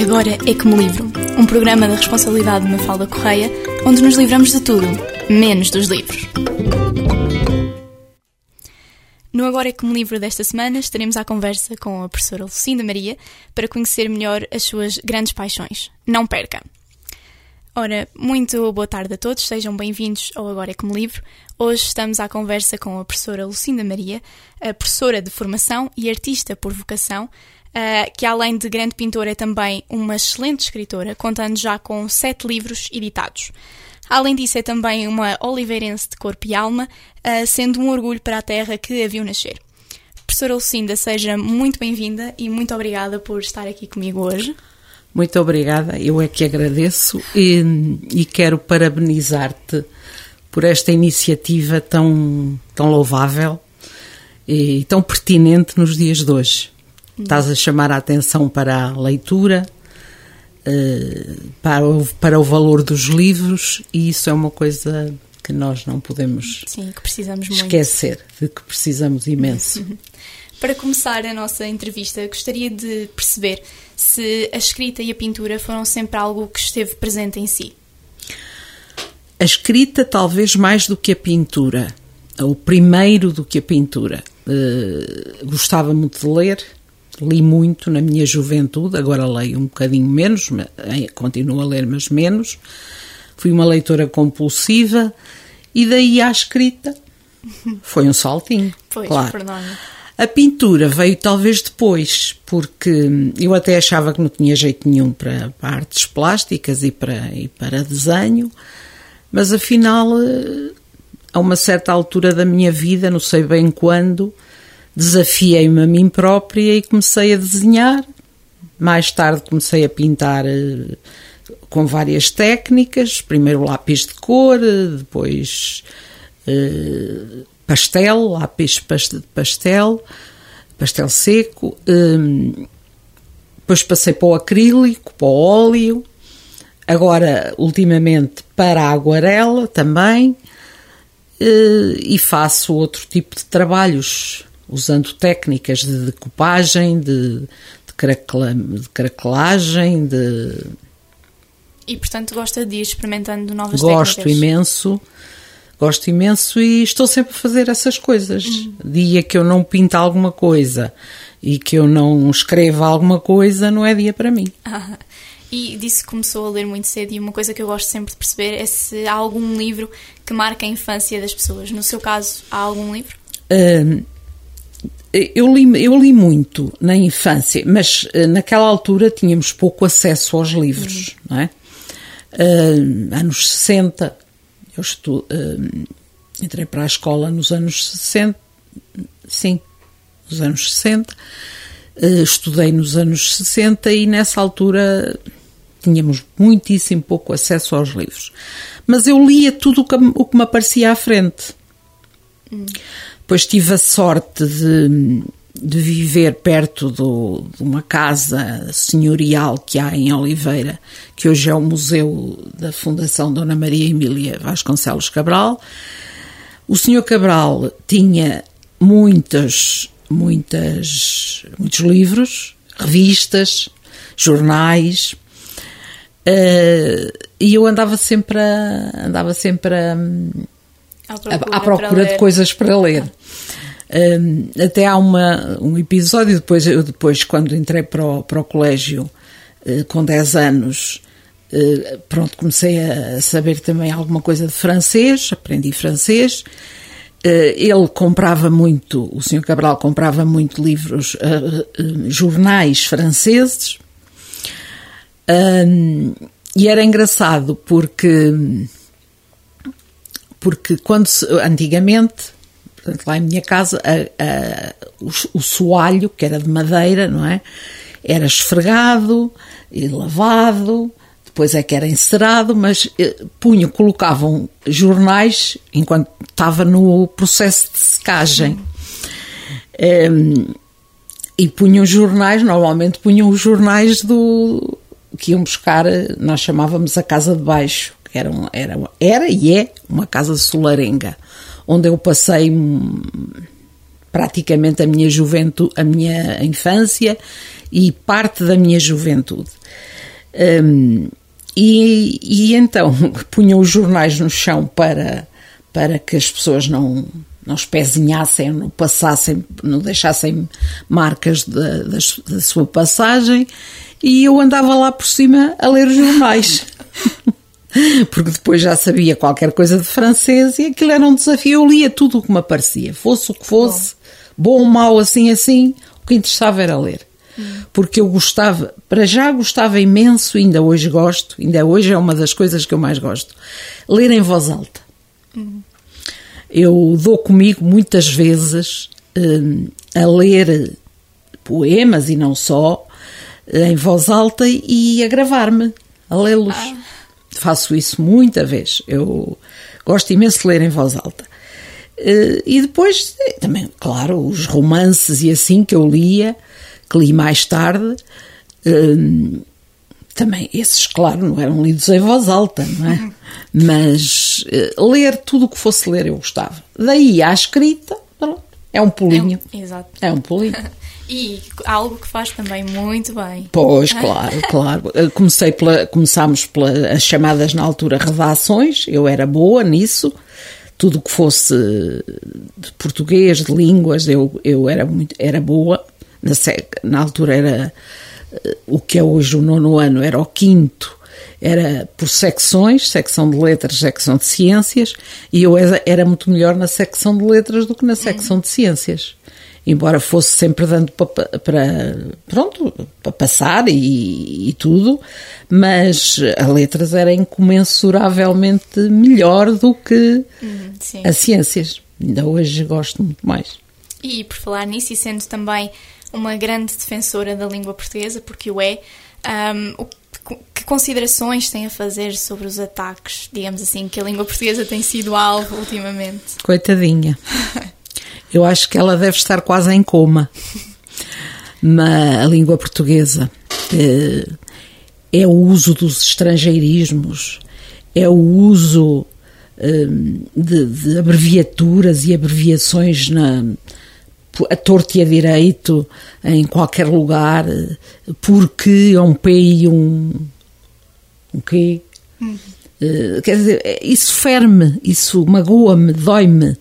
Agora é que me livro, um programa da responsabilidade de Mafalda Correia, onde nos livramos de tudo, menos dos livros. No Agora é que me livro desta semana estaremos à conversa com a professora Lucinda Maria para conhecer melhor as suas grandes paixões. Não perca! Ora, muito boa tarde a todos, sejam bem-vindos ao Agora é que me livro. Hoje estamos à conversa com a professora Lucinda Maria, a professora de formação e artista por vocação, Uh, que além de grande pintora é também uma excelente escritora, contando já com sete livros editados. Além disso, é também uma oliveirense de corpo e alma, uh, sendo um orgulho para a terra que a viu nascer. Professora Lucinda, seja muito bem-vinda e muito obrigada por estar aqui comigo hoje. Muito obrigada, eu é que agradeço e, e quero parabenizar-te por esta iniciativa tão, tão louvável e tão pertinente nos dias de hoje. Estás a chamar a atenção para a leitura, eh, para o, para o valor dos livros, e isso é uma coisa que nós não podemos Sim, que precisamos esquecer, de que precisamos imenso. Para começar a nossa entrevista, gostaria de perceber se a escrita e a pintura foram sempre algo que esteve presente em si. A escrita, talvez mais do que a pintura, ou primeiro do que a pintura. Uh, gostava muito de ler, li muito na minha juventude, agora leio um bocadinho menos, eh, continuo a ler, mas menos. Fui uma leitora compulsiva e daí à escrita foi um saltinho. Pois, claro. A pintura veio talvez depois, porque eu até achava que não tinha jeito nenhum para, para artes plásticas e para, e para desenho, mas afinal, eh, a uma certa altura da minha vida, não sei bem quando, desafiei-me a mim própria e comecei a desenhar. Mais tarde comecei a pintar uh, com várias técnicas, primeiro lápis de cor, depois uh, pastel, lápis de pastel, pastel seco, um, depois passei para o acrílico, para o óleo, agora ultimamente para a aguarela também, uh, e faço outro tipo de trabalhos usando técnicas de decupagem, de, de, craquela, de craquelagem, de... E, portanto, gosta de ir experimentando novas gosto técnicas? Gosto imenso, gosto imenso e estou sempre a fazer essas coisas. Uhum. Dia que eu não pinto alguma coisa e que eu não escreva alguma coisa, não é dia para mim. Ah, e disse que começou a ler muito cedo e uma coisa que eu gosto sempre de perceber é se há algum livro que marca a infância das pessoas. No seu caso, há algum livro? Uh, eu li, eu li muito na infância, mas uh, naquela altura tínhamos pouco acesso aos livros, uhum. não é? Uh, anos 60, eu estu, uh, entrei para a escola nos anos 60, sim, nos anos 60, estudei nos anos 60 e nessa altura tínhamos muitíssimo pouco acesso aos livros. Mas eu lia tudo o que, o que me aparecia à frente. Uhum. Depois tive a sorte de, de viver perto do, de uma casa senhorial que há em Oliveira, que hoje é o Museu da Fundação Dona Maria Emília Vasconcelos Cabral. O senhor Cabral tinha muitas, muitas, muitos livros, revistas, jornais, uh, e eu andava sempre a, andava sempre a, à procura, à procura de coisas para ler. Um, até há uma, um episódio, depois, eu depois quando entrei para o, para o colégio uh, com 10 anos, uh, pronto, comecei a saber também alguma coisa de francês, aprendi francês. Uh, ele comprava muito, o Sr. Cabral comprava muito livros, jornais franceses, um, e era engraçado porque porque quando se, antigamente, portanto, lá em minha casa, a, a, o, o soalho, que era de madeira, não é? Era esfregado e lavado, depois é que era encerado, mas eh, punham, colocavam jornais enquanto estava no processo de secagem. Um, e punham jornais, normalmente punham os jornais do que iam buscar, nós chamávamos a casa de baixo, era, era, era e é uma casa solarenga, onde eu passei praticamente a minha juventude, a minha infância e parte da minha juventude. Um, e, e, então punham os jornais no chão para, para que as pessoas não, não espezinhassem, não passassem, não deixassem marcas da, da, da sua passagem e eu andava lá por cima a ler os jornais. Porque depois já sabia qualquer coisa de francês e aquilo era um desafio. Eu lia tudo o que me aparecia, fosse o que fosse, bom ou mau, assim, assim, o que interessava era ler. Porque eu gostava, para já gostava imenso, ainda hoje gosto, ainda hoje é uma das coisas que eu mais gosto, ler em voz alta. Eu dou comigo muitas vezes hum, a ler poemas e não só, em voz alta e a gravar-me, a lê-los. Ah. Faço isso muita vez. Eu gosto imenso de ler em voz alta. Eh, e depois, também, claro, os romances e assim que eu lia, que li mais tarde, eh, também esses, claro, não eram lidos em voz alta, não é? Mas eh, ler tudo o que fosse ler eu gostava. Daí à escrita, é um pulinho. É um, exato. É um pulinho. E algo que faz também muito bem. Pois, claro, claro. Comecei pela, começámos pelas chamadas na altura redações, eu era boa nisso. Tudo que fosse de português, de línguas, eu, eu era, muito, era boa. Na, na altura era eh, o que é hoje o nono ano, era o quinto, era por secções, secção de letras, secção de ciências, e eu era, era muito melhor na secção de letras do que na secção de ciências embora fosse sempre dando para, para pronto, para passar e, e, tudo, mas a letras era incomensuravelmente melhor do que uhum, as ciências. Ainda hoje gosto muito mais. E por falar nisso, e sendo também uma grande defensora da língua portuguesa, porque o é, um, que considerações tem a fazer sobre os ataques, digamos assim, que a língua portuguesa tem sido alvo ultimamente? Coitadinha. Eu acho que ela deve estar quase em coma. Mas a língua portuguesa é, é o uso dos estrangeirismos, é o uso é, de, de, abreviaturas e abreviações na, a torto e a direito em qualquer lugar, porque é um P e um, um Q. Uhum. Quer dizer, isso ferme, isso magoa-me, dói-me.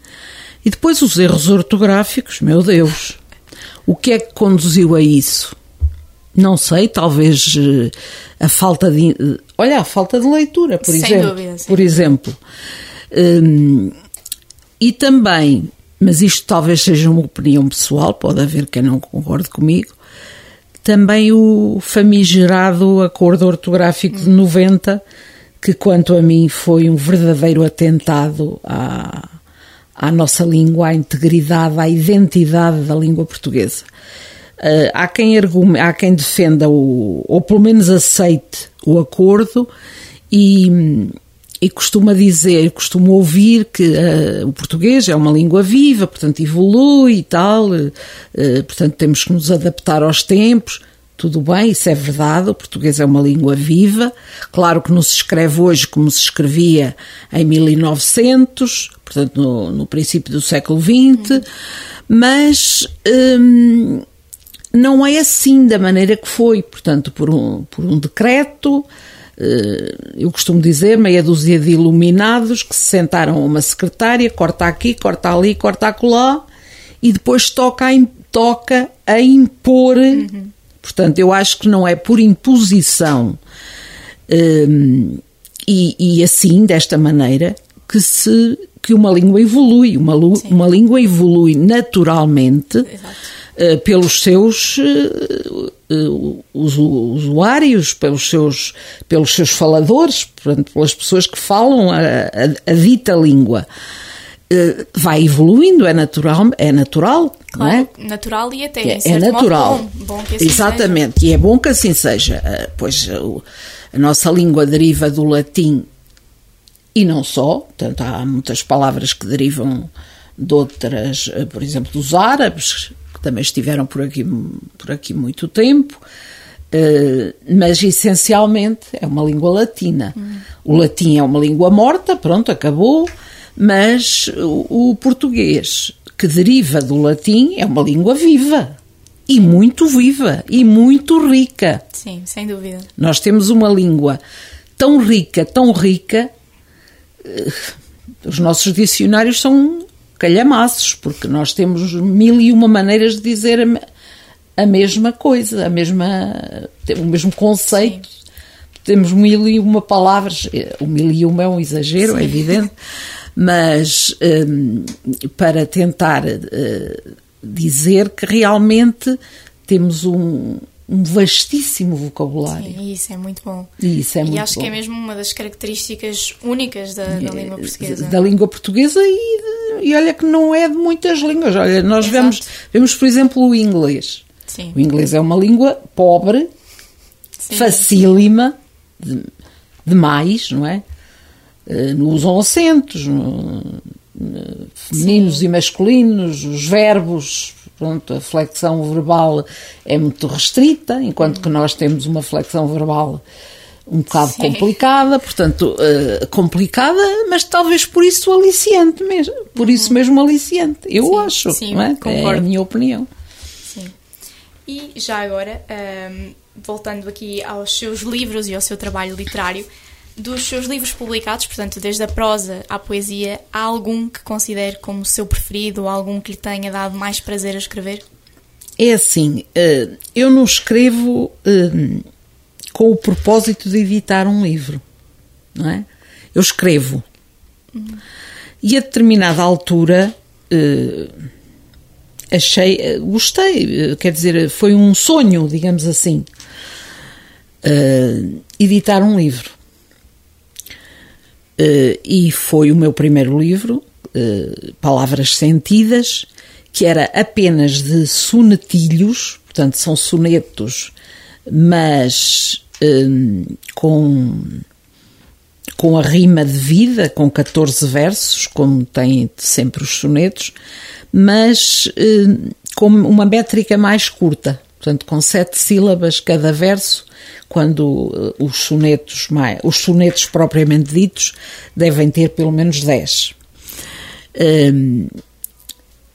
E depois os erros ortográficos, meu Deus. O que é que conduziu a isso? Não sei, talvez eh, a falta de. Eh, olha, a falta de leitura, por sem exemplo. Dúvida, por exemplo. Um, e também, mas isto talvez seja uma opinião pessoal, pode haver quem não concorde comigo, também o famigerado acordo ortográfico de 90, que quanto a mim foi um verdadeiro atentado à à nossa língua, à integridade, à identidade da língua portuguesa. Uh, há, quem argume, há quem defenda, o, ou pelo menos aceite o acordo e, e costuma dizer, costuma ouvir que uh, o português é uma língua viva, portanto evolui e tal, uh, portanto temos que nos adaptar aos tempos. Tudo bem, isso é verdade, o português é uma língua viva. Claro que não se escreve hoje como se escrevia em 1900, portanto, no, no princípio do século XX, mas hum, não é assim da maneira que foi. Portanto, por um, por um decreto, eh, eu costumo dizer, meia dúzia de iluminados que se sentaram a uma secretária, corta aqui, corta ali, corta acolá, e depois toca a, toca a impor. Uhum Portanto, eu acho que não é por imposição um, e, e, assim, desta maneira, que, se, que uma língua evolui. Uma, uma língua evolui naturalmente uh, pelos seus uh, uh, usuários, pelos seus, pelos seus faladores, portanto, pelas pessoas que falam a, a, a dita língua. Vai evoluindo, é natural, é natural, claro, não é? natural e até é, é natural, bom, bom que assim exatamente, seja. e é bom que assim seja, pois a nossa língua deriva do latim e não só, portanto há muitas palavras que derivam de outras, eh, por exemplo, dos árabes que também estiveram por aqui por aqui muito tempo. mas essencialmente é uma língua latina. Hum. O latim é uma língua morta, pronto, acabou mas o, o português, que deriva do latim, é uma língua viva. E muito viva. E muito rica. Sim, sem dúvida. Nós temos uma língua tão rica, tão rica. Eh, Os nossos dicionários são calhamaços, porque nós temos mil e uma maneiras de dizer a, a mesma coisa, a mesma, o mesmo conceito. Temos mil e uma palavras, eh, o mil e uma é um exagero, é evidente, mas hum, para tentar eh, dizer que realmente temos um, um vastíssimo vocabulário. Sim, e isso é muito bom. E isso é e muito acho bom. que é mesmo uma das características únicas da, da língua portuguesa. da língua portuguesa e, de- e olha que não é de muitas línguas. Olha, nós Exato. vemos, vemos, por exemplo, o inglês. Sim. O inglês é uma língua pobre, Sim. facílima, de- demais, não é? Eh, Não usam acentos, não- não- femininos e masculinos, os verbos, pronto, a flexão verbal é muito restrita, enquanto que nós temos uma flexão verbal um bocado Sim. complicada, portanto, eh, complicada, mas talvez por isso aliciante mesmo, por isso mesmo aliciante, eu Sim, acho, sim, não é? É a concordo. minha opinião. Sim. E já agora, ahm, voltando aqui aos seus livros e ao seu trabalho literário, dos seus livros publicados, portanto, desde a prosa à poesia, há algum que considere como seu preferido ou algum que lhe tenha dado mais prazer a escrever? É assim, eh, eu não escrevo eh, com o propósito de editar um livro, não é? Eu escrevo. E a determinada altura eh, achei, gostei, quer dizer, foi um sonho, digamos assim, editar um livro. Eh, e foi o meu primeiro livro, eh, Palavras Sentidas, que era apenas de sonetilhos, portanto são sonetos, mas eh, com, com a rima de vida, com 14 versos, como têm sempre os sonetos, mas eh, com uma métrica mais curta, portanto com sete sílabas cada verso, quando eh, os sonetos, mais, os sonetos propriamente ditos devem ter pelo menos 10. Hum,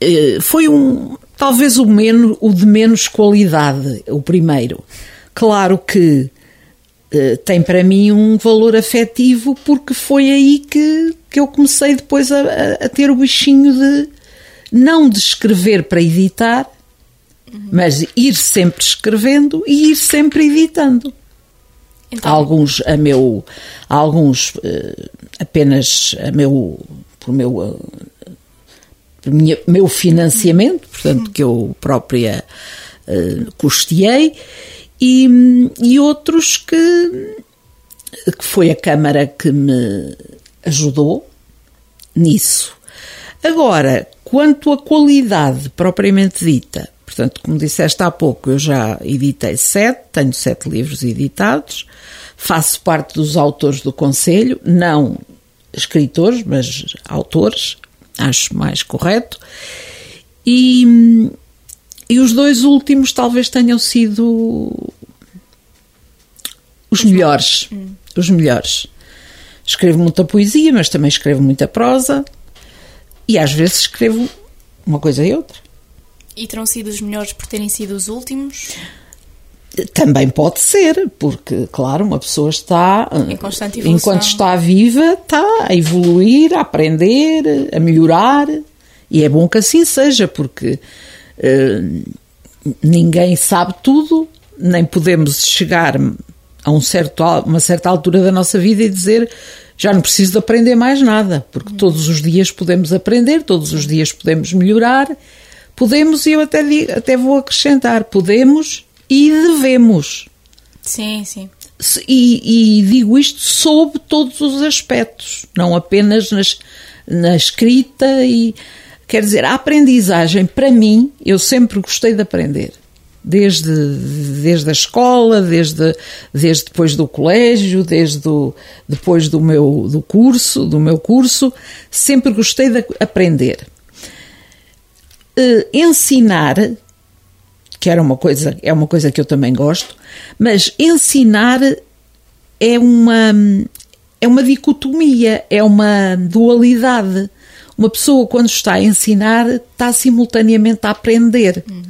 eh, foi um talvez o menos o de menos qualidade o primeiro claro que eh, tem para mim um valor afetivo porque foi aí que, que eu comecei depois a, a- a ter o bichinho de não de escrever para editar mas ir sempre escrevendo e ir sempre editando. Então, alguns a meu alguns eh, apenas a meu por meu por minha, meu financiamento portanto que eu própria eh, custeei e, e outros que que foi a câmara que me ajudou nisso. Agora quanto à qualidade propriamente dita portanto como disseste há pouco eu já editei sete tenho sete livros editados faço parte dos autores do Conselho, não escritores, mas autores, acho mais correto. E, e os dois últimos talvez tenham sido os melhores. Os melhores. Escrevo muita poesia, mas também escrevo muita prosa. E às vezes escrevo uma coisa e outra. E terão sido os melhores por terem sido os últimos? Também pode ser, porque, claro, uma pessoa está, Em constante evolução. enquanto está viva, está a evoluir, a aprender, a melhorar, e é bom que assim seja, porque eh, ninguém sabe tudo, nem podemos chegar a um certo, uma certa altura da nossa vida e dizer já não preciso de aprender mais nada, porque todos os dias podemos aprender, todos os dias podemos melhorar, podemos, e eu até, digo, até vou acrescentar, podemos e devemos. Sim, sim. E, e digo isto sob todos os aspectos, não apenas nas, na escrita e quer dizer, a aprendizagem para mim, eu sempre gostei de aprender. Desde, desde a escola, desde, desde depois do colégio, desde o, depois do meu do curso, do meu curso, sempre gostei de aprender. Eh, ensinar que era uma coisa, é uma coisa que eu também gosto, mas ensinar é uma é uma dicotomia, é uma dualidade. Uma pessoa, quando está a ensinar, está simultaneamente a aprender. Uhum.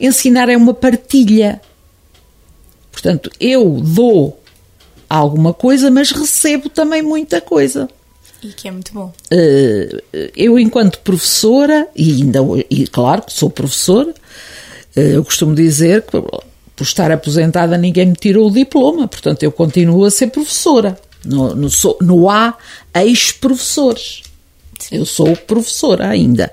Ensinar é uma partilha. Portanto, eu dou alguma coisa, mas recebo também muita coisa. E que é muito bom. Eh, eu, enquanto professora, e ainda e claro que sou professora, eh, eu costumo dizer que por estar aposentada ninguém me tirou o diploma, portanto eu continuo a ser professora. No, no, no há ex-professores. Eu sou professora ainda.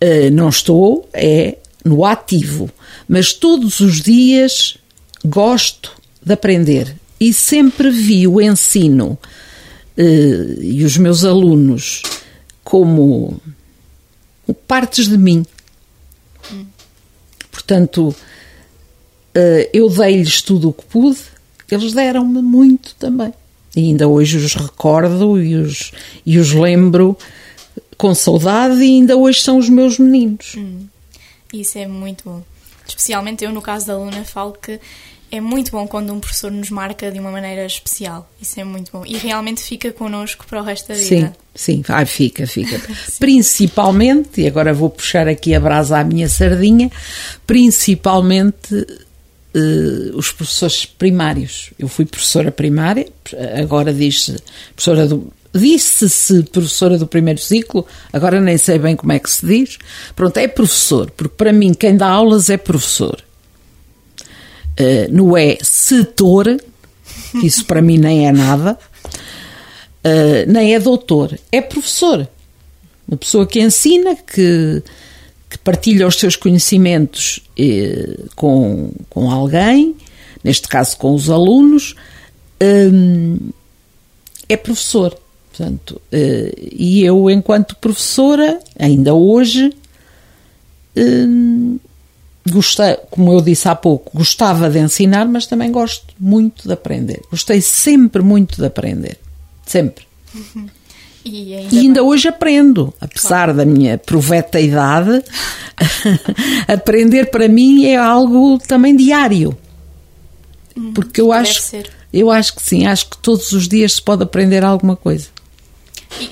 Uh, não estou, é no ativo. Mas todos os dias gosto de aprender e sempre vi o ensino e os meus alunos como partes de mim. Portanto, uh, eu dei-lhes tudo o que pude, eles deram-me muito também. E ainda hoje os recordo e os, e os lembro com saudade e ainda hoje são os meus meninos. Hum, isso é muito bom. Especialmente eu, no caso da Luna, falo que é muito bom quando um professor nos marca de uma maneira especial. Isso é muito bom. E realmente fica connosco para o resto da vida. Sim, sim, ah, fica, fica. principalmente, e agora vou puxar aqui a brasa à minha sardinha, principalmente uh, os professores primários. Eu fui professora primária, agora diz-se professora do. Disse-se professora do primeiro ciclo, agora nem sei bem como é que se diz. Pronto, é professor, porque para mim quem dá aulas é professor. Uh, não é setor, isso para mim nem é nada, uh, nem é doutor, é professor. Uma pessoa que ensina, que, que partilha os seus conhecimentos eh, com, com alguém, neste caso com os alunos, hum, é professor. Portanto, eh, e eu, enquanto professora, ainda hoje, gostei, como eu disse há pouco, gostava de ensinar, mas também gosto muito de aprender. Gostei sempre muito de aprender. Sempre. Uhum. E ainda, e ainda hoje aprendo, apesar claro. da minha proveta idade, aprender para mim é algo também diário. Hum, Porque eu acho, eu acho que sim, acho que todos os dias se pode aprender alguma coisa.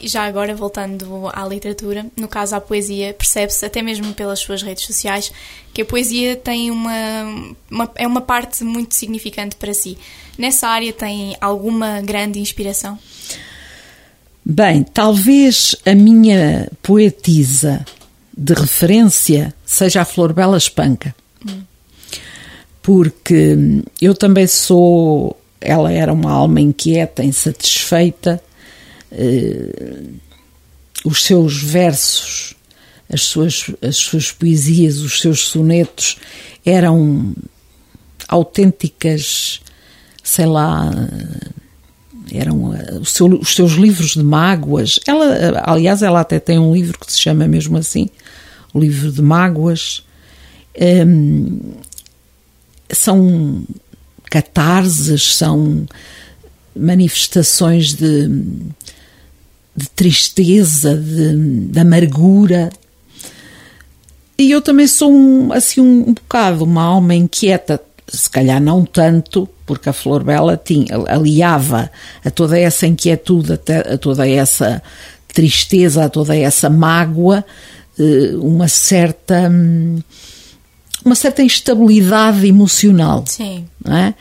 E já agora, voltando à literatura, no caso à poesia, percebe-se até mesmo pelas suas redes sociais que a poesia tem uma, uma, é uma parte muito significante para si. Nessa área tem alguma grande inspiração? Bem, talvez a minha poetisa de referência seja a Flor Bela Espanca. Hum. Porque eu também sou. Ela era uma alma inquieta, insatisfeita. Uh, os seus versos, as suas, as suas poesias, os seus sonetos eram autênticas, sei lá eram uh, seu, os seus livros de mágoas. Ela, aliás, ela até tem um livro que se chama mesmo assim, o livro de mágoas. Um, são catarses, são manifestações de, de tristeza, de, de, amargura. E eu também sou um, assim um, um bocado uma alma inquieta, se calhar não tanto, porque a Flor Bela tinha, aliava a toda essa inquietude, a toda essa tristeza, a toda essa mágoa, eh, uma certa uma certa instabilidade emocional. Sim. É?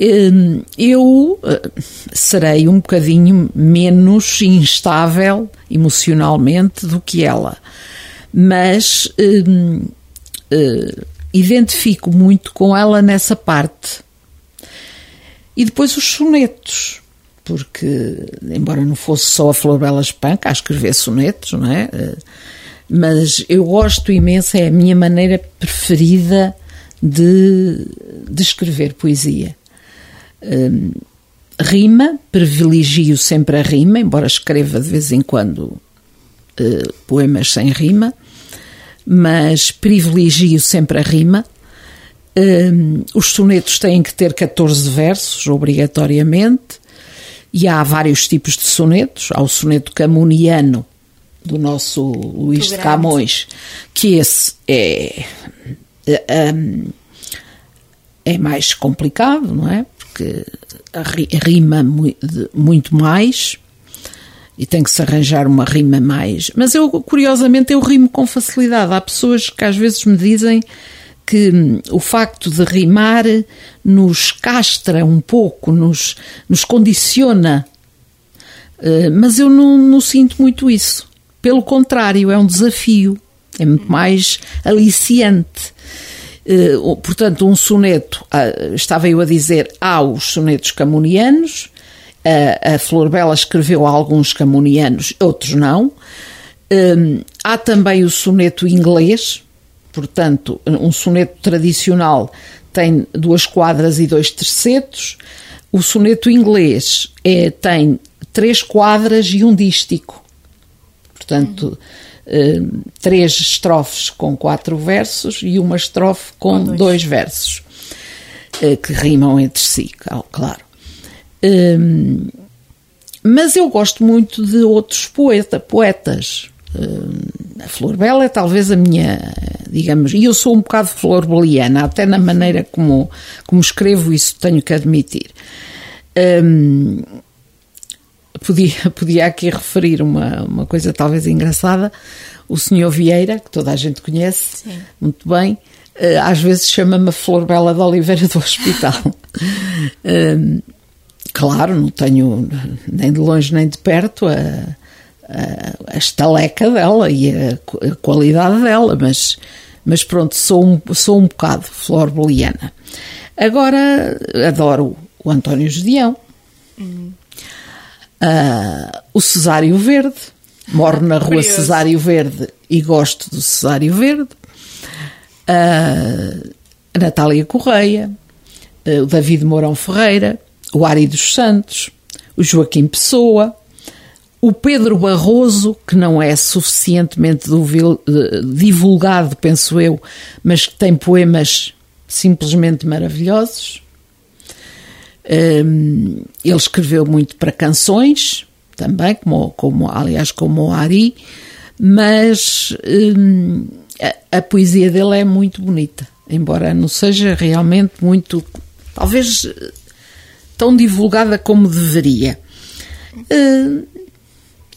Hum, eu eh, serei um bocadinho menos instável emocionalmente do que ela, mas hum, eh, identifico muito com ela nessa parte. E depois os sonetos, porque, embora não fosse só a Flor Bela Espanca a escrever sonetos, não é? Eh, mas eu gosto imenso, é a minha maneira preferida de, de escrever poesia. Um, rima, privilegio sempre a rima, embora escreva de vez em quando uh, poemas sem rima mas privilegio sempre a rima. Um, os sonetos têm que ter 14 versos, obrigatoriamente, e há vários tipos de sonetos. Há o soneto camuniano, do nosso Luís de Camões, que esse é, é, é mais complicado, não é? Porque rima muito mais e tem que se arranjar uma rima mais. Mas eu, curiosamente, eu rimo com facilidade. Há pessoas que às vezes me dizem que hum, o facto de rimar nos castra um pouco, nos, nos condiciona. Uh, mas eu não, não sinto muito isso. Pelo contrário, é um desafio, é muito mais aliciante. Uh, portanto, um soneto, uh, estava eu a dizer, há os sonetos camunianos, a, a Flor Bela escreveu alguns camunianos, outros não. Um, há também o soneto inglês, portanto, um soneto tradicional tem duas quadras e dois tercetos. O soneto inglês é, tem três quadras e um dístico. Portanto. Três estrofes com quatro versos e uma estrofe com, com dois. dois. versos, uh, que rimam entre si, claro. Um, mas eu gosto muito de outros poeta, poetas. Um, a Flor Bela é talvez a minha, digamos, e eu sou um bocado florbeliana, até na maneira como, como escrevo isso, tenho que admitir. Um, podia, podia aqui referir uma, uma coisa talvez engraçada. O senhor Vieira, que toda a gente conhece Sim. muito bem, eh, às vezes chama-me a Flor Bela de Oliveira do Hospital. um, claro, não tenho nem de longe nem de perto a, a, a estaleca dela e a, a, qualidade dela, mas, mas pronto, sou um, sou um bocado flor boliana. Agora adoro o António Gedeão, uh, o Cesário Verde, moro na rua Curioso. Cesário Verde e gosto do Cesário Verde, uh, a Natália Correia, uh, o David Mourão Ferreira, o Ari dos Santos, o Joaquim Pessoa, o Pedro Barroso, que não é suficientemente divulgado, penso eu, mas que tem poemas simplesmente maravilhosos. Um, ele escreveu muito para canções, também, como, como aliás, como o Ari, mas um, a, a poesia dele é muito bonita, embora não seja realmente muito. Talvez tão divulgada como deveria. Uh,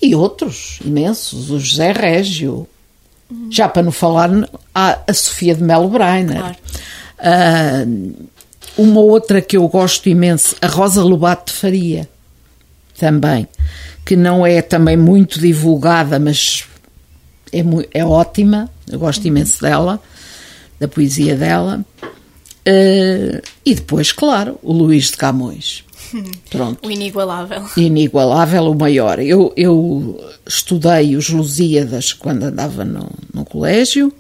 e outros imensos, o José Régio, já para não falar a, a Sofia de Melo Breiner. Claro. Uh, uma outra que eu gosto imenso, a Rosa Lobato de Faria, também, que não é também muito divulgada, mas é, é ótima, eu gosto imenso dela, da poesia dela. Uh, e depois, claro, o Luís de Camões. Pronto. O inigualável. Inigualável, o maior. Eu, eu estudei os Lusíadas quando andava no, no colégio.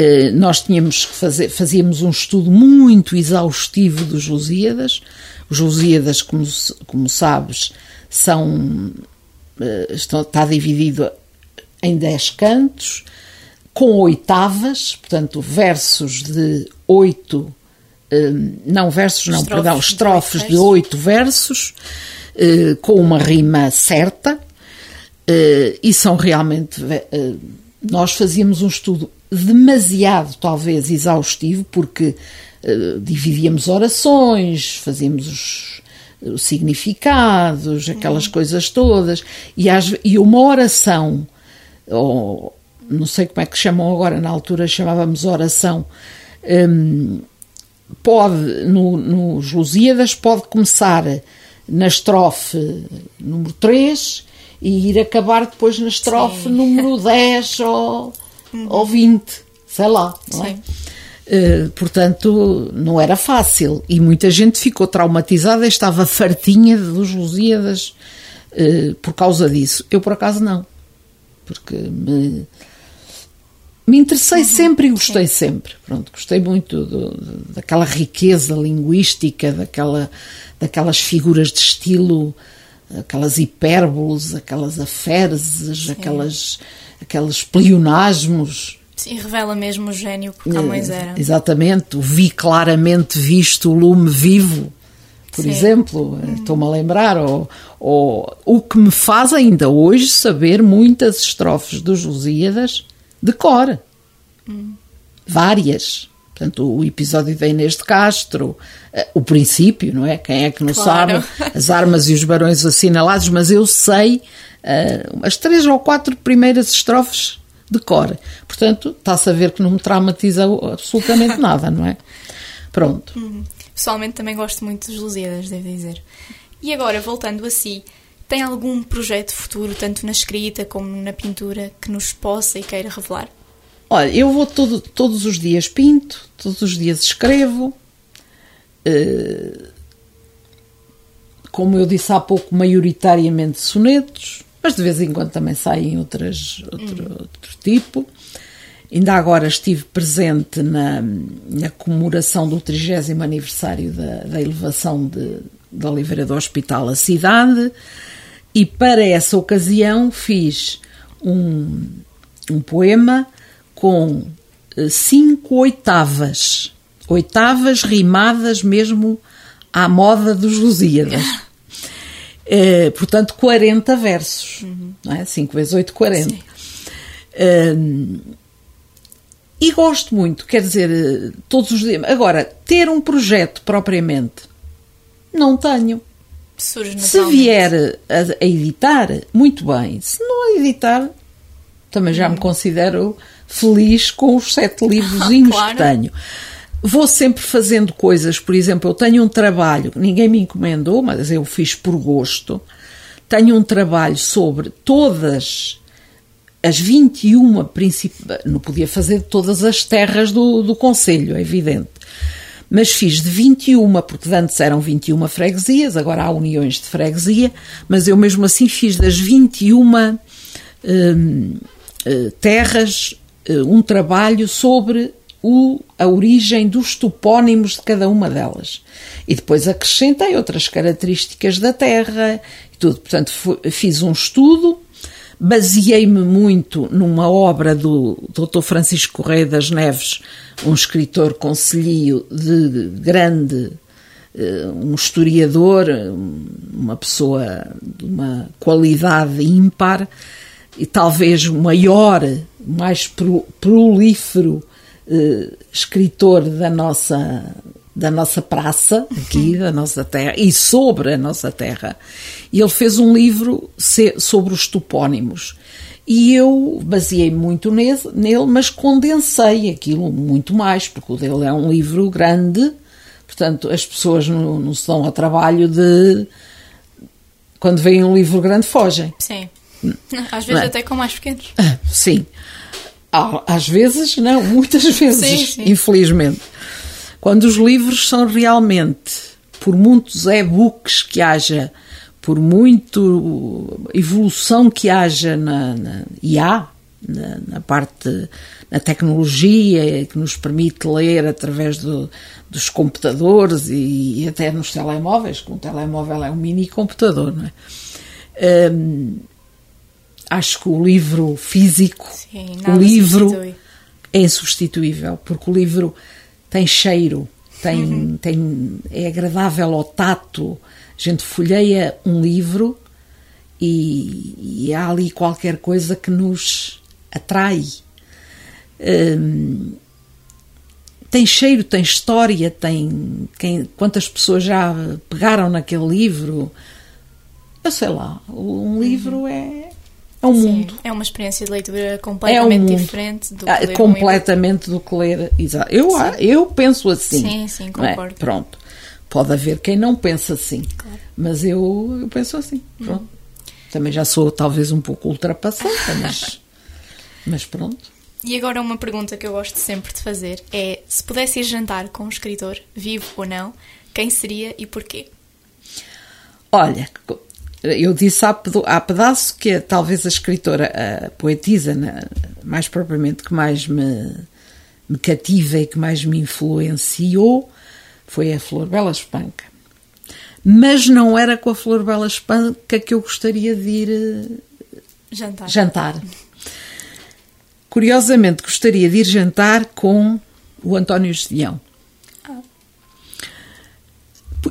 Uh, nós tínhamos que fazer, fazíamos um estudo muito exaustivo dos Lusíadas. Os Lusíadas, como, como sabes, são, uh, estão, está dividido em 10 cantos com oitavas, portanto, versos de oito, hum, não versos, não, estrofes perdão, estrofes de oito versos, eh, com uma rima certa, eh, e são realmente. Eh, nós fazíamos um estudo demasiado, talvez, exaustivo, porque dividíamos orações, fazíamos os, os significados, aquelas uhum. coisas todas, e, as, e uma oração, ou, não sei como é que chamam agora, na altura chamávamos oração, um, pode, no, nos Lusíadas, pode começar na estrofe número 3 e ir acabar depois na estrofe Sim. número 10 ou, uhum. ou 20, sei lá, não é? Uh, portanto, não era fácil e muita gente ficou traumatizada e estava fartinha dos Lusíadas uh, por causa disso. Eu, por acaso, não, porque me me interessei uhum, sempre e gostei sim. sempre. Pronto, gostei muito do, daquela riqueza linguística, daquela, daquelas figuras de estilo, aquelas hipérboles, aquelas aféreses, aquelas, aqueles pleonasmos. Sim, revela mesmo o gênio que Camões é, era. Exatamente, o vi claramente visto o lume vivo, por Sim. exemplo, hum. estou-me a lembrar, ou, ou o que me faz ainda hoje saber muitas estrofes dos Lusíadas de cor. Hum. Várias. Portanto, o episódio da Inês de Castro, eh, o princípio, não é? Quem é que não Claro. sabe? As armas e os barões assinalados, mas eu sei eh, as três ou quatro primeiras estrofes de cor. Portanto, está-se a ver que não me traumatiza absolutamente nada, não é? Pronto. Pessoalmente também gosto muito dos Lusíadas, devo dizer. E agora, voltando a si, tem algum projeto futuro, tanto na escrita como na pintura, que nos possa e queira revelar? Olha, eu vou todo- todos os dias pinto, todos os dias escrevo. eh, como eu disse há pouco, maioritariamente sonetos, mas de vez em quando também saem outras, outro, outro tipo. Ainda agora estive presente na, na comemoração do 30 aniversário da, da elevação de, da Oliveira do Hospital à cidade e para essa ocasião fiz um, um poema com eh, cinco oitavas, oitavas rimadas mesmo à moda dos Lusíadas. Eh, portanto, 40 versos, não é? 5 vezes 8, 40. Sim. Hum, e gosto muito, quer dizer, eh, todos os dias. Agora, ter um projeto propriamente, não tenho. Se vier a, a editar, muito bem. Se não a editar, também já me considero feliz com os sete livrozinhos Claro. que tenho. Vou sempre fazendo coisas, por exemplo, eu tenho um trabalho, ninguém me encomendou, mas eu fiz por gosto. Tenho um trabalho sobre todas as 21 principais. Não podia fazer de todas as terras do, do Conselho, é evidente. Mas fiz de 21, porque antes eram 21 freguesias, agora há uniões de freguesia, mas eu mesmo assim fiz das 21 hum, terras eh, um trabalho sobre o, a origem dos topónimos de cada uma delas. E depois acrescentei outras características da terra e tudo. Portanto, fiz um estudo, baseei-me muito numa obra do Dr. Francisco Correia das Neves, um escritor conselhio de grande eh, um historiador, uma pessoa de uma qualidade ímpar e talvez o maior, mais pro- prolífero eh, escritor da nossa da nossa praça aqui da nossa terra e sobre a nossa terra e ele fez um livro sobre os topónimos e eu baseei muito nele, nele, mas condensei aquilo muito mais, porque o dele é um livro grande, portanto as pessoas não, não se dão ao trabalho de. Quando veem um livro grande, fogem. Sim. Às vezes é? até com mais pequenos. Ah, Sim. Há- Às vezes, não, muitas vezes, Sim, sim. infelizmente. Quando os livros são realmente, por muitos e-books que haja, por muito evolução que haja na, na- e há na, na parte na tecnologia que nos permite ler através do- dos computadores e, e até nos telemóveis, que um telemóvel é um mini computador, não é? Hum, acho que o livro físico, Sim, o livro substitui. é insubstituível, porque o livro tem cheiro, tem, Uhum. tem, é agradável ao tato. A gente folheia um livro e, e há ali qualquer coisa que nos atrai. Hum, tem cheiro, tem história, tem quem, quantas pessoas já pegaram naquele livro. Eu sei lá, um livro é, é um Uhum. Sim, mundo. É uma experiência de leitura É um completamente diferente do que Ah, ler um completamente do que ler. Exato. Eu, eu penso assim. Sim, sim, é? concordo. Pronto. Pode haver quem não pensa assim. Claro. Mas eu, eu penso assim. Pronto. Também já sou talvez um pouco ultrapassada, mas, mas pronto. E agora uma pergunta que eu gosto sempre de fazer é se pudesse ir jantar com um escritor, vivo ou não, quem seria e porquê? Olha, eu disse há, há pedaço que é talvez a escritora, a poetisa, né, mais propriamente, que mais me, me cativa e que mais me influenciou foi a Flor Bela Espanca. Mas não era com a Flor Bela Espanca que eu gostaria de ir eh, Jantar. jantar. Curiosamente, gostaria de ir jantar com o António Gedeão. Ah.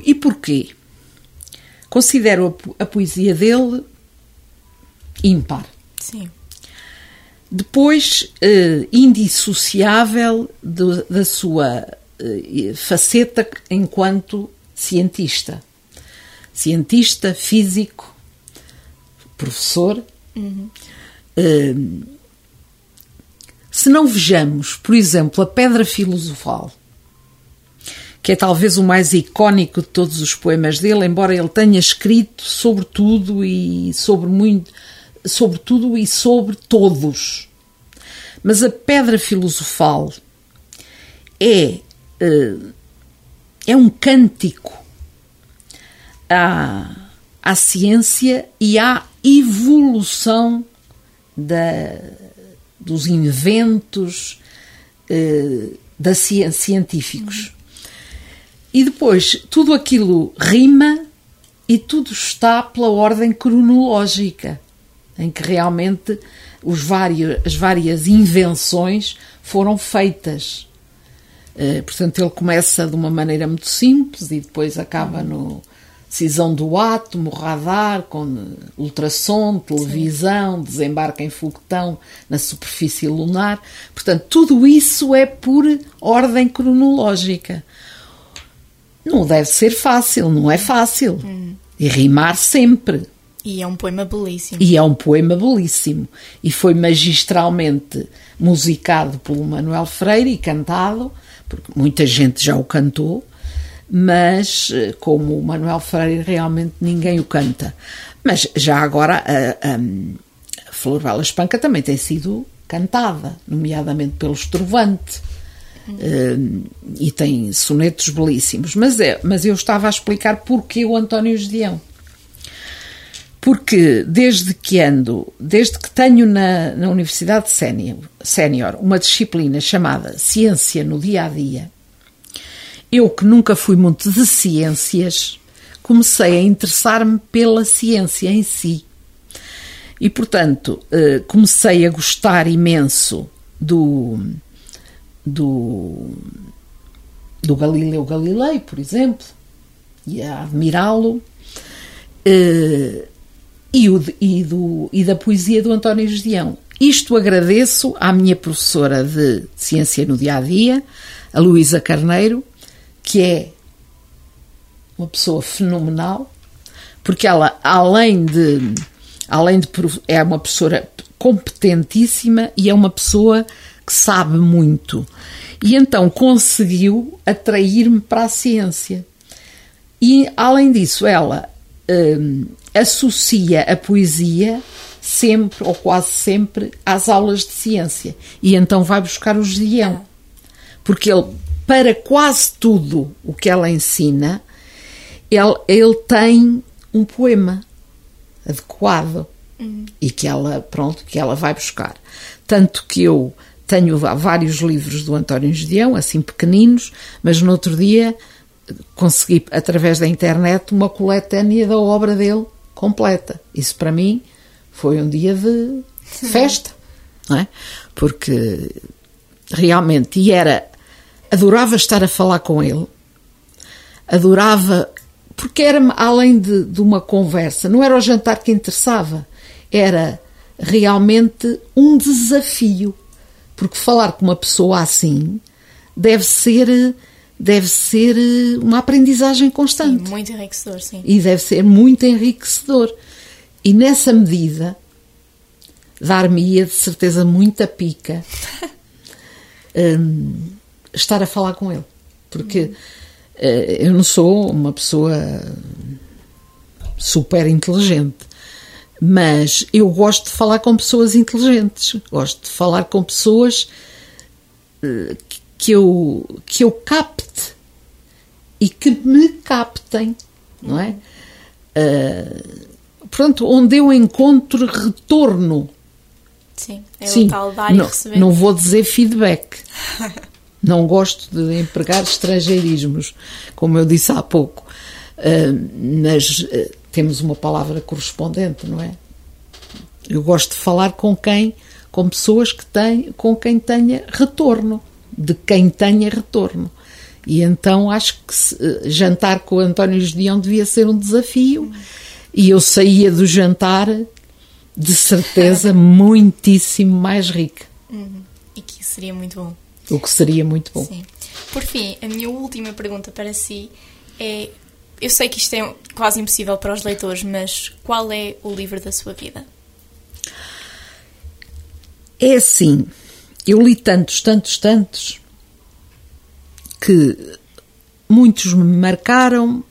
E porquê? Considero a po- a poesia dele ímpar. Sim. Depois, eh, indissociável da sua eh, faceta enquanto cientista. Cientista, físico, professor. Uhum. Eh, se não vejamos, por exemplo, a Pedra Filosofal, que é talvez o mais icónico de todos os poemas dele, embora ele tenha escrito sobre tudo e sobre muito, sobre tudo e sobre todos. Mas a pedra filosofal é, eh, é um cântico à, à ciência e à evolução da, dos inventos eh, da científicos. E depois tudo aquilo rima e tudo está pela ordem cronológica em que realmente os vários, as várias invenções foram feitas. Uh, portanto, ele começa de uma maneira muito simples e depois acaba no cisão do átomo, radar, com ultrassom, televisão, Sim. desembarque em foguetão na superfície lunar. Portanto, tudo isso é por ordem cronológica. Não deve ser fácil, não é fácil. Hum. E rimar sempre. E é um poema belíssimo. E é um poema belíssimo. E foi magistralmente musicado pelo Manuel Freire e cantado, porque muita gente já o cantou, mas eh, como o Manuel Freire realmente ninguém o canta. Mas já agora a, a, a Flor Bela Espanca também tem sido cantada, nomeadamente pelo Estrovante. Uh, e tem sonetos belíssimos. Mas, é, mas eu estava a explicar porque o António Gedeão porque desde que ando, desde que tenho na, na Universidade Sénior uma disciplina chamada Ciência no Dia a Dia, eu que nunca fui muito de ciências, comecei a interessar-me pela ciência em si. E, portanto, eh, comecei a gostar imenso do, do, do Galileu Galilei, por exemplo, e a admirá-lo. Eh, e, e, do, e da poesia do António Gedeão. Isto agradeço à minha professora de Ciência no Dia a Dia, a Luísa Carneiro, que é uma pessoa fenomenal, porque ela, além de, além de é uma professora competentíssima e é uma pessoa que sabe muito. E então conseguiu atrair-me para a ciência. E, além disso, ela hum, associa a poesia sempre ou quase sempre às aulas de ciência e então vai buscar o Gideão porque ele para quase tudo o que ela ensina ele, ele tem um poema adequado uhum. e que ela pronto que ela vai buscar tanto que eu tenho vários livros do António Gedeão assim pequeninos mas no outro dia consegui através da internet uma coletânea da obra dele completa. Isso para mim foi um dia de festa, não é? Porque realmente, e era, adorava estar a falar com ele, adorava, porque era além de, de uma conversa, não era o jantar que interessava, era realmente um desafio, porque falar com uma pessoa assim deve ser deve ser eh, uma aprendizagem constante. Muito enriquecedor, sim. E deve ser muito enriquecedor. E nessa medida, dar-me-ia de certeza muita pica um, estar a falar com ele. Porque uh, eu não sou uma pessoa super inteligente, mas eu gosto de falar com pessoas inteligentes, gosto de falar com pessoas uh, que eu, que eu capte e que me captem, não é? Uh, portanto, onde eu encontro retorno. Sim, é Sim, o tal dar não, e receber. Não vou dizer feedback. não gosto de empregar estrangeirismos, como eu disse há pouco. Uh, mas uh, temos uma palavra correspondente, não é? Eu gosto de falar com quem, com pessoas que têm, com quem tenha retorno de quem tenha retorno. E então acho que se, eh, jantar com o António Gedeão devia ser um desafio. E eu saía do jantar de certeza muitíssimo mais rica. Uhum. E que seria muito bom. O que seria muito bom. Sim. Por fim, a minha última pergunta para si é: eu sei que isto é quase impossível para os leitores, mas qual é o livro da sua vida? É assim, eu li tantos, tantos, tantos que muitos me marcaram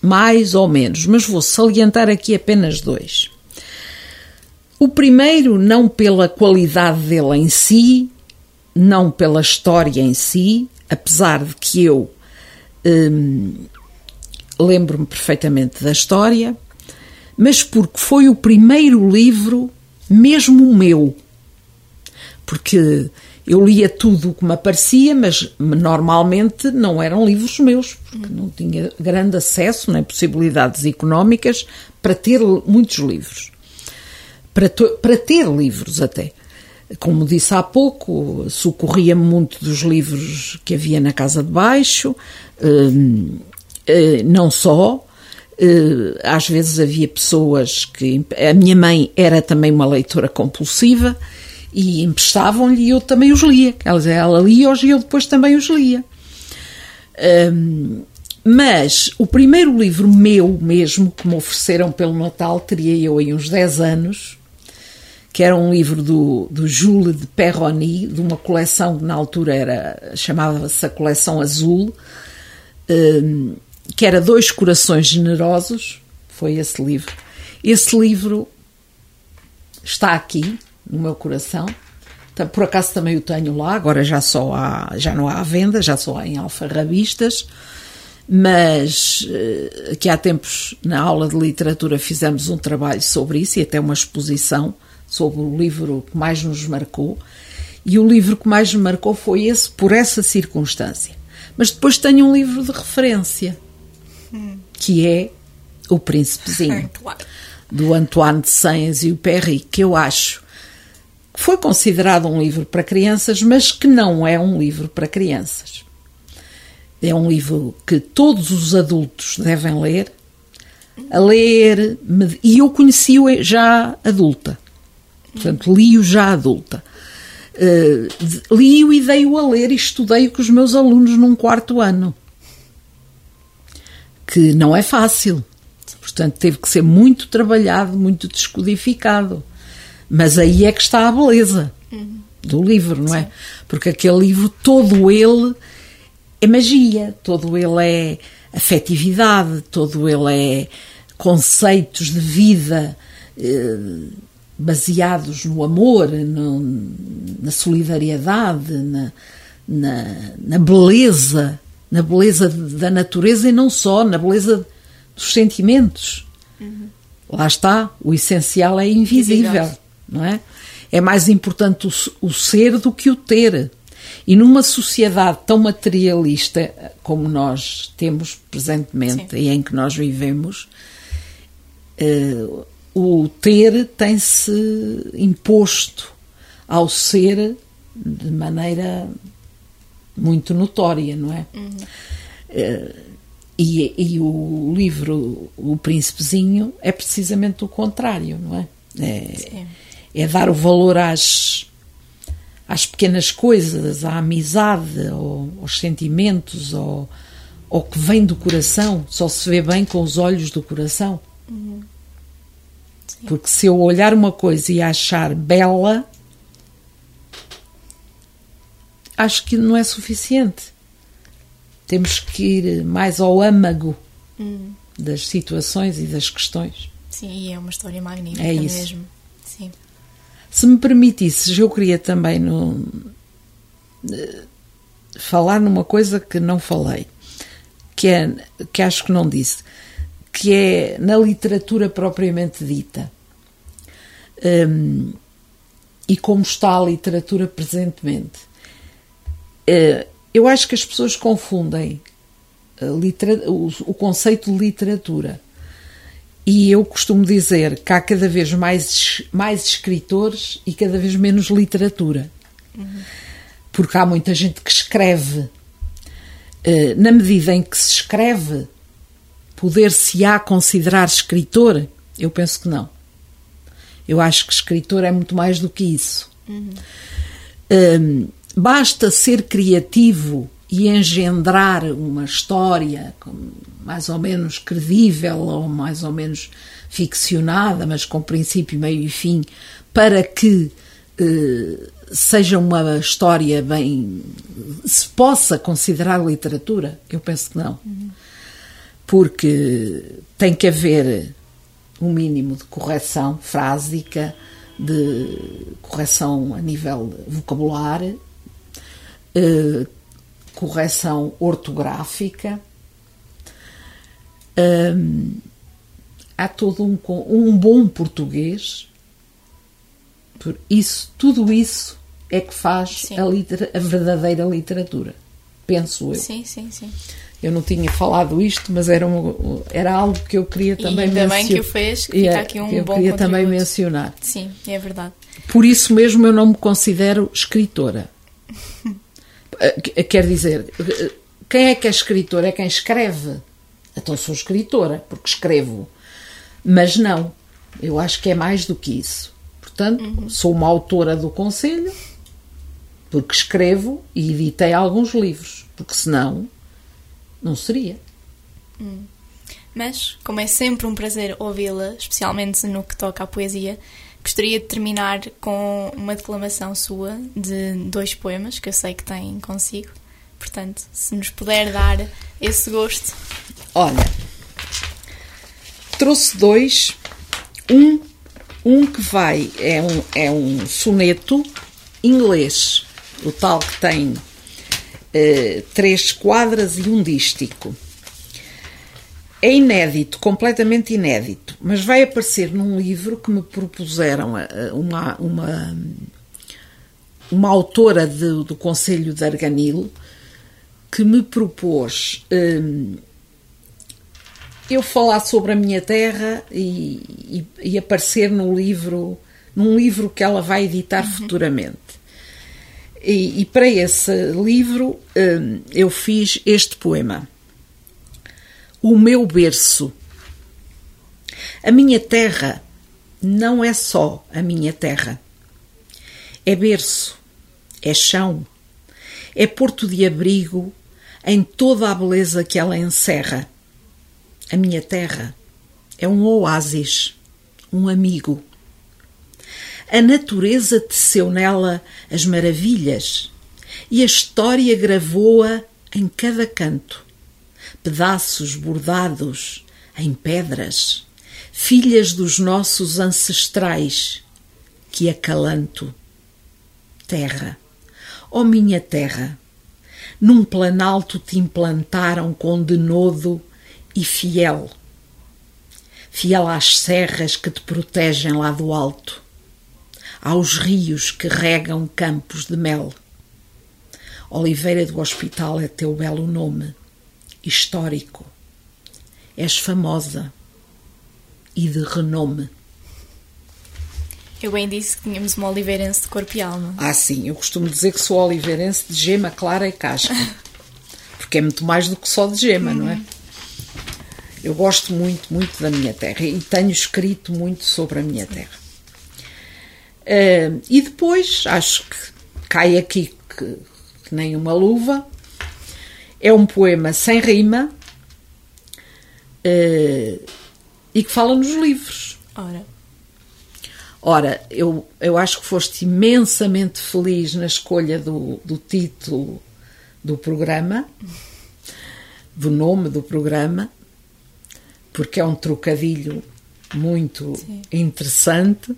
mais ou menos, mas vou salientar aqui apenas dois. O primeiro, não pela qualidade dele em si, não pela história em si, apesar de que eu hum, lembro-me perfeitamente da história, mas porque foi o primeiro livro, mesmo meu. Porque eu lia tudo o que me aparecia, mas normalmente não eram livros meus, porque não tinha grande acesso, nem possibilidades económicas para ter muitos livros. Para, para ter livros até. Como disse há pouco, socorria-me muito dos livros que havia na casa de baixo, hum, não só, eh, às vezes havia pessoas que. A minha mãe era também uma leitora compulsiva e emprestavam-lhe e eu também os lia. Ela, ela lia-os e eu depois também os lia. Um, mas o primeiro livro meu mesmo, que me ofereceram pelo Natal, teria eu aí uns 10 anos, que era um livro do, do Jules de Perroni, de uma coleção que na altura era chamava-se a Coleção Azul, um, que era Dois Corações Generosos, foi esse livro. Esse livro está aqui, no meu coração. Por acaso também o tenho lá, agora já, só há, já não há à venda, já só há em alfarrabistas, mas eh, que há tempos na aula de literatura fizemos um trabalho sobre isso e até uma exposição sobre o livro que mais nos marcou. E o livro que mais me marcou foi esse, por essa circunstância. Mas depois tenho um livro de referência, que é O Príncipezinho, do Antoine de Saint-Exupéry, que eu acho foi considerado um livro para crianças, mas que não é um livro para crianças. É um livro que todos os adultos devem ler, a ler, e eu conheci-o já adulta. Portanto, li-o já adulta. Uh, li-o e dei-o a ler e estudei com os meus alunos num quarto ano. Que não é fácil. Portanto, teve que ser muito trabalhado, muito descodificado. Mas aí é que está a beleza uhum. do livro, não é? Sim. é? Porque aquele livro, todo ele é magia, todo ele é afetividade, todo ele é conceitos de vida eh, baseados no amor, no, na solidariedade, na, na, na, beleza, na beleza da natureza e não só, na beleza dos sentimentos. Uhum. Lá está, o essencial é invisível não é? É mais importante o, o ser do que o ter. E numa sociedade tão materialista como nós temos presentemente Sim. e em que nós vivemos, uh, o ter tem-se imposto ao ser de maneira muito notória, não é? Uhum. Uh, e, e, o livro O Príncipezinho é precisamente o contrário, não é? é é dar o valor às, às pequenas coisas, à amizade, ao, aos sentimentos, ao, ao que vem do coração. Só se vê bem com os olhos do coração. Uhum. Porque se eu olhar uma coisa e achar bela, acho que não é suficiente. Temos que ir mais ao âmago uhum. das situações e das questões. Sim, é uma história magnífica é isso. mesmo. Sim. Se me permitisses, eu queria também no, falar numa coisa que não falei, que, é, que acho que não disse, que é na literatura propriamente dita. Um, e como está a literatura presentemente. Uh, eu acho que as pessoas confundem o, o conceito de literatura e eu costumo dizer que há cada vez mais, mais escritores e cada vez menos literatura. Uhum. Porque há muita gente que escreve. Uh, na medida em que se escreve, poder-se-á considerar escritor? Eu penso que não. Eu acho que escritor é muito mais do que isso. Uhum. Um, basta ser criativo e engendrar uma história mais ou menos credível ou mais ou menos ficcionada, mas com princípio, meio e fim, para que eh, seja uma história bem. se possa considerar literatura? Eu penso que não. Porque tem que haver um mínimo de correção frásica, de correção a nível vocabular, eh, correção ortográfica. Um, há todo um, um bom português. Por isso, tudo isso é que faz a, litera, a, verdadeira literatura, penso eu. Sim, sim, sim. Eu não tinha falado isto, mas era, um, era algo que eu queria também mencionar. ainda bem que o fez, que fica aqui um eu bom queria contributo. também mencionar. Sim, é verdade. Por isso mesmo eu não me considero escritora. Eh, quer dizer, quem é que é escritor? É quem escreve. Então sou escritora, porque escrevo. Mas não, eu acho que é mais do que isso. Portanto, uhum. sou uma autora do Conselho, porque escrevo e editei alguns livros, porque senão não seria. Hum. Mas, como é sempre um prazer ouvi-la, especialmente no que toca à poesia, gostaria de terminar com uma declamação sua de dois poemas que eu sei que tem consigo. Portanto, se nos puder dar esse gosto. Olha, trouxe dois. Um, um que vai, é um, é um soneto inglês, o tal que tem eh, três quadras e um dístico. É inédito, completamente inédito, mas vai aparecer num livro que me propuseram eh, uma, uma, uma autora de, do Conselho de Arganil que me propôs um, eu falar sobre a minha terra e, e, e, aparecer no livro, num livro que ela vai editar uhum. futuramente. E, e, para esse livro um, eu fiz este poema. O meu berço. A minha terra não é só a minha terra. É berço, é chão, é porto de abrigo em toda a beleza que ela encerra. A minha terra é um oásis, um amigo. A natureza teceu nela as maravilhas e a história gravou-a em cada canto pedaços bordados em pedras, filhas dos nossos ancestrais, que acalanto. Terra, ó oh minha terra, num planalto te implantaram com denodo e fiel, fiel às serras que te protegem lá do alto, aos rios que regam campos de mel. Oliveira do Hospital é teu belo nome histórico. És famosa e de renome. Eu bem disse que tínhamos uma oliveirense de corpo e alma. Ah, sim, eu costumo dizer que sou oliveirense de gema clara e casca. Porque é muito mais do que só de gema, não é? Uhum. Eu gosto muito, muito da minha terra e tenho escrito muito sobre a minha terra. Uh, e depois, acho que cai aqui que, que nem uma luva, é um poema sem rima uh, e que fala nos livros. Ora. Ora, eu, eu acho que foste imensamente feliz na escolha do, do título do programa, do nome do programa, porque é um trocadilho muito Sim. interessante.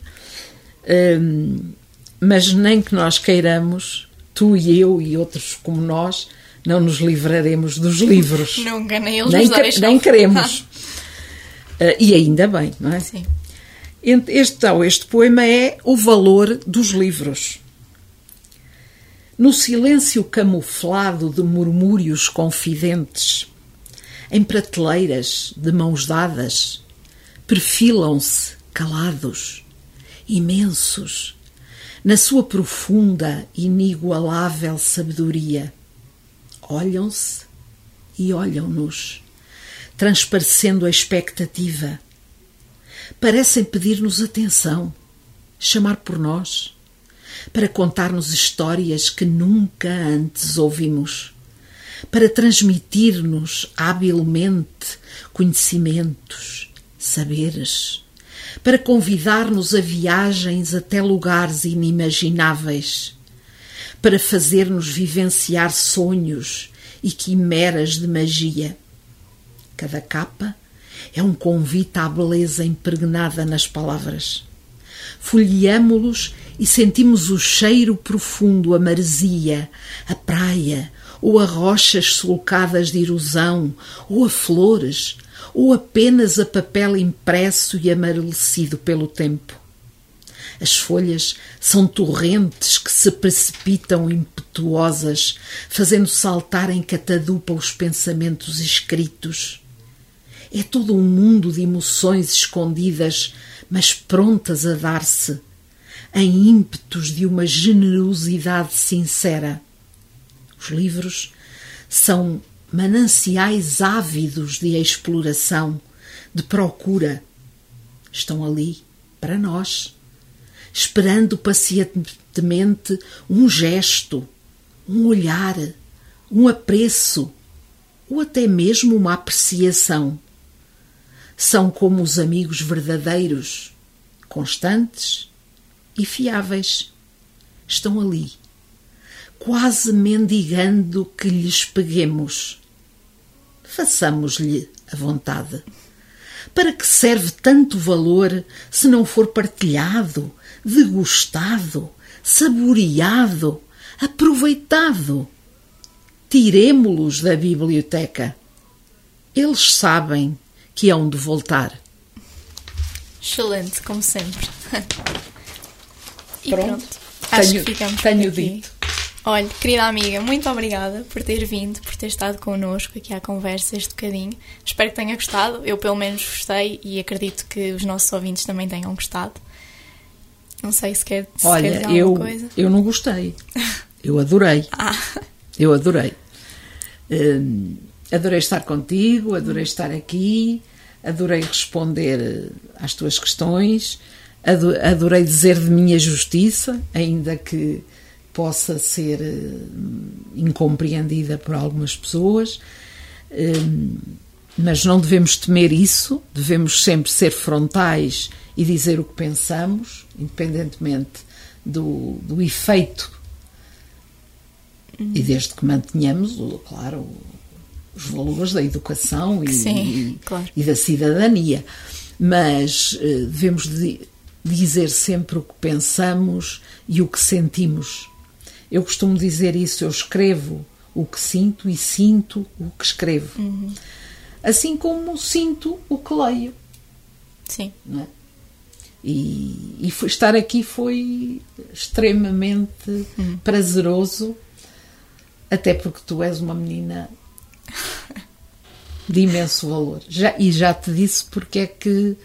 Um, mas nem que nós queiramos, tu e eu e outros como nós, não nos livraremos dos livros. Nunca, nem eles nem, nos nem queremos. uh, e ainda bem, não é? Sim. Este, então, este poema é O Valor dos Livros. No silêncio camuflado de murmúrios confidentes, em prateleiras de mãos dadas, perfilam-se calados, imensos, na sua profunda, inigualável sabedoria olham-se e olham-nos, transparecendo a expectativa. Parecem pedir-nos atenção, chamar por nós, para contar-nos histórias que nunca antes ouvimos, para transmitir-nos habilmente conhecimentos, saberes, para convidar-nos a viagens até lugares inimagináveis, para fazer-nos vivenciar sonhos e quimeras de magia. Cada capa é um convite à beleza impregnada nas palavras. Folheamo-los e sentimos o cheiro profundo, a maresia, a praia, ou a rochas sulcadas de erosão, ou a flores, ou apenas a papel impresso e amarelecido pelo tempo. As folhas são torrentes que se precipitam impetuosas, fazendo saltar em catadupa os pensamentos escritos. É todo um mundo de emoções escondidas, mas prontas a dar-se, em ímpetos de uma generosidade sincera. Os livros são mananciais ávidos de exploração, de procura. Estão ali para nós, esperando pacientemente um gesto, um olhar, um apreço ou até mesmo uma apreciação. São como os amigos verdadeiros, constantes e fiáveis. Estão ali, quase mendigando que lhes peguemos. Façamos-lhe a vontade. Para que serve tanto valor se não for partilhado, degustado, saboreado, aproveitado? Tiremo-los da biblioteca. Eles sabem que hão de voltar. Excelente, como sempre. e Pronto. pronto. Acho Tenho- que ficamos tenho dito. Olha, querida amiga, muito obrigada por ter vindo, por ter estado connosco aqui à conversa este bocadinho. Espero que tenha gostado. Eu, pelo menos, gostei e acredito que os nossos ouvintes também tenham gostado. Não sei se quer, se quer Olha, dizer eu, coisa. eu não gostei. Eu adorei. Ah, Eu adorei. Hum, adorei estar contigo, adorei estar aqui, adorei responder eh, às tuas questões, ado- adorei dizer de minha justiça, ainda que possa ser eh, incompreendida por algumas pessoas. Hum, mas não devemos temer isso, devemos sempre ser frontais e dizer o que pensamos, independentemente do, do efeito e desde que mantenhamos, claro, os valores da educação e, Sim, e- claro. e da cidadania. Mas eh, devemos di- dizer sempre o que pensamos e o que sentimos. Eu costumo dizer isso, eu escrevo o que sinto e sinto o que escrevo. Uhum. Assim como sinto o que leio. sim. não é? E, e foi- estar aqui foi extremamente prazeroso, até porque tu és uma menina de imenso valor. Já, e já te disse porque é que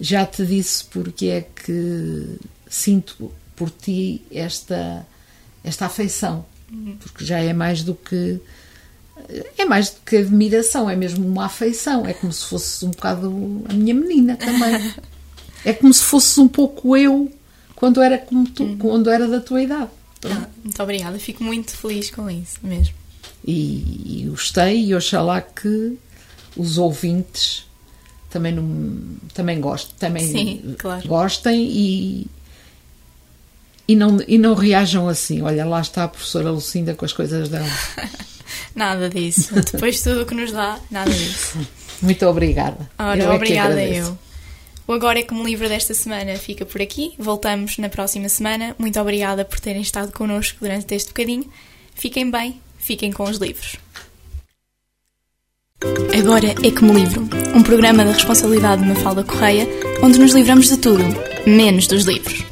já te disse porque é que sinto por ti esta esta afeição, porque já é mais do que é mais do que admiração, é mesmo uma afeição, é como se fosse um bocado a minha menina também. É como se fosse um pouco eu quando era como tu, quando era da tua idade. Ah, muito obrigada, fico muito feliz com isso mesmo. E, e gostei e oxalá que os ouvintes também não, também gostem, também Sim, claro. gostem e e não, e não reajam assim. Olha, lá está a professora Lucinda com as coisas dela. Nada disso. Depois de tudo o que nos dá, nada disso. Muito obrigada. Ora, Eu é que obrigada agradeço. eu. O Agora é como livro desta semana fica por aqui. Voltamos na próxima semana. Muito obrigada por terem estado connosco durante este bocadinho. Fiquem bem, fiquem com os livros. Agora é como livro, um programa da responsabilidade de Mafalda Correia, onde nos livramos de tudo, menos dos livros.